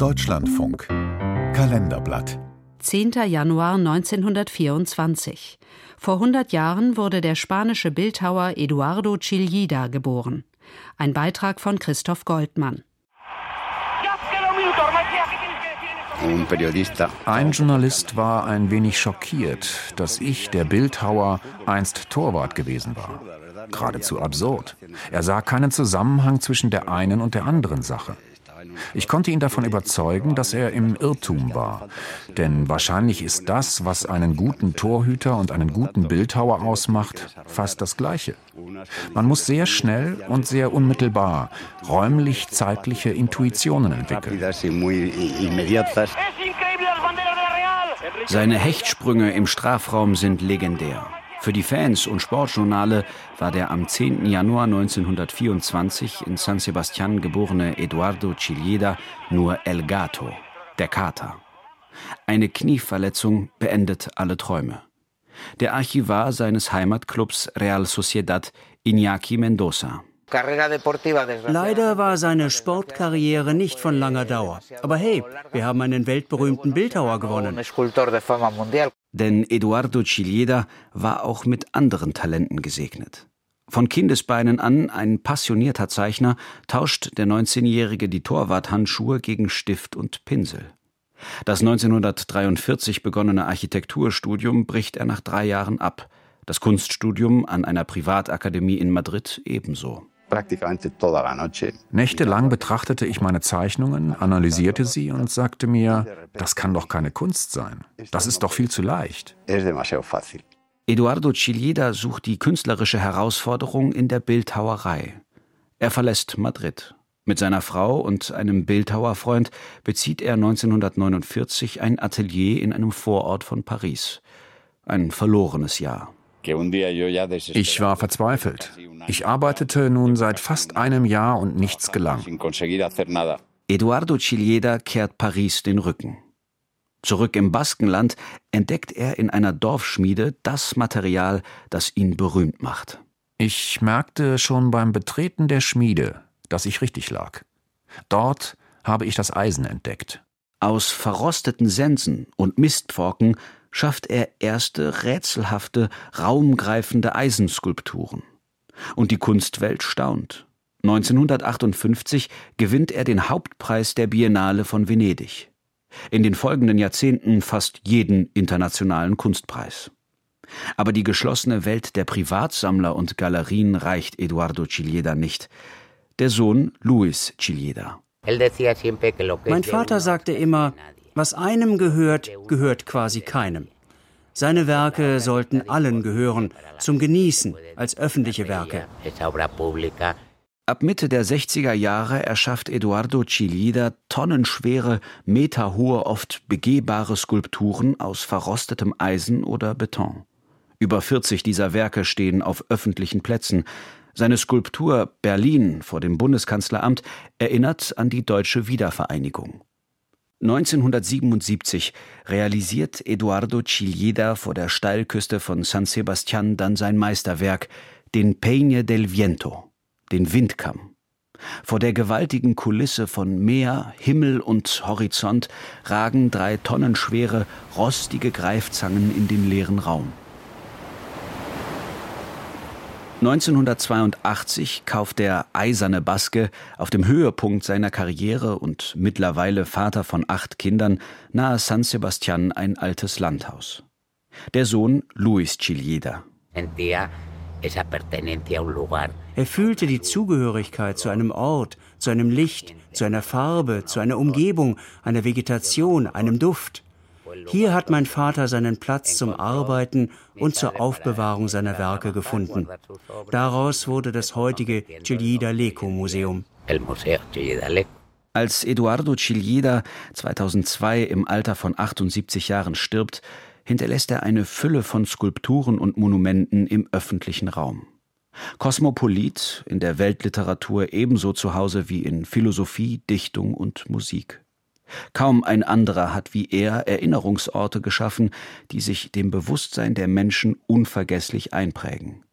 Deutschlandfunk Kalenderblatt 10. Januar 1924. Vor 100 Jahren wurde der spanische Bildhauer Eduardo Chillida geboren. Ein Beitrag von Christoph Goldmann. Ein Journalist war ein wenig schockiert, dass ich, der Bildhauer, einst Torwart gewesen war. Geradezu absurd. Er sah keinen Zusammenhang zwischen der einen und der anderen Sache. Ich konnte ihn davon überzeugen, dass er im Irrtum war. Denn wahrscheinlich ist das, was einen guten Torhüter und einen guten Bildhauer ausmacht, fast das Gleiche. Man muss sehr schnell und sehr unmittelbar räumlich-zeitliche Intuitionen entwickeln. Seine Hechtsprünge im Strafraum sind legendär. Für die Fans und Sportjournale war der am 10. Januar 1924 in San Sebastian geborene Eduardo Chilieda nur El Gato, der Kater. Eine Knieverletzung beendet alle Träume. Der Archivar seines Heimatclubs Real Sociedad, Iñaki Mendoza. Leider war seine Sportkarriere nicht von langer Dauer. Aber hey, wir haben einen weltberühmten Bildhauer gewonnen. Denn Eduardo Chilieda war auch mit anderen Talenten gesegnet. Von Kindesbeinen an ein passionierter Zeichner, tauscht der 19-Jährige die Torwarthandschuhe gegen Stift und Pinsel. Das 1943 begonnene Architekturstudium bricht er nach drei Jahren ab, das Kunststudium an einer Privatakademie in Madrid ebenso. Nächtelang betrachtete ich meine Zeichnungen, analysierte sie und sagte mir, das kann doch keine Kunst sein. Das ist doch viel zu leicht. Eduardo Chillida sucht die künstlerische Herausforderung in der Bildhauerei. Er verlässt Madrid. Mit seiner Frau und einem Bildhauerfreund bezieht er 1949 ein Atelier in einem Vorort von Paris. Ein verlorenes Jahr. Ich war verzweifelt. Ich arbeitete nun seit fast einem Jahr und nichts gelang. Eduardo Chilieda kehrt Paris den Rücken. Zurück im Baskenland entdeckt er in einer Dorfschmiede das Material, das ihn berühmt macht. Ich merkte schon beim Betreten der Schmiede, dass ich richtig lag. Dort habe ich das Eisen entdeckt. Aus verrosteten Sensen und Mistpforken schafft er erste rätselhafte, raumgreifende Eisenskulpturen. Und die Kunstwelt staunt. 1958 gewinnt er den Hauptpreis der Biennale von Venedig. In den folgenden Jahrzehnten fast jeden internationalen Kunstpreis. Aber die geschlossene Welt der Privatsammler und Galerien reicht Eduardo Chilieda nicht. Der Sohn Luis Chilieda. Mein Vater sagte immer, was einem gehört, gehört quasi keinem. Seine Werke sollten allen gehören, zum Genießen als öffentliche Werke. Ab Mitte der 60er Jahre erschafft Eduardo Chilida tonnenschwere, meterhohe, oft begehbare Skulpturen aus verrostetem Eisen oder Beton. Über 40 dieser Werke stehen auf öffentlichen Plätzen. Seine Skulptur Berlin vor dem Bundeskanzleramt erinnert an die deutsche Wiedervereinigung. 1977 realisiert Eduardo Chilieda vor der Steilküste von San Sebastian dann sein Meisterwerk, den Peine del Viento, den Windkamm. Vor der gewaltigen Kulisse von Meer, Himmel und Horizont ragen drei tonnenschwere, rostige Greifzangen in den leeren Raum. 1982 kauft der eiserne Baske auf dem Höhepunkt seiner Karriere und mittlerweile Vater von acht Kindern nahe San Sebastian ein altes Landhaus. Der Sohn Luis Chilieda. Er fühlte die Zugehörigkeit zu einem Ort, zu einem Licht, zu einer Farbe, zu einer Umgebung, einer Vegetation, einem Duft. Hier hat mein Vater seinen Platz zum Arbeiten und zur Aufbewahrung seiner Werke gefunden. Daraus wurde das heutige Chillida Leco Museum. Als Eduardo Chillida 2002 im Alter von 78 Jahren stirbt, hinterlässt er eine Fülle von Skulpturen und Monumenten im öffentlichen Raum. Kosmopolit, in der Weltliteratur ebenso zu Hause wie in Philosophie, Dichtung und Musik. Kaum ein anderer hat wie er Erinnerungsorte geschaffen, die sich dem Bewusstsein der Menschen unvergesslich einprägen.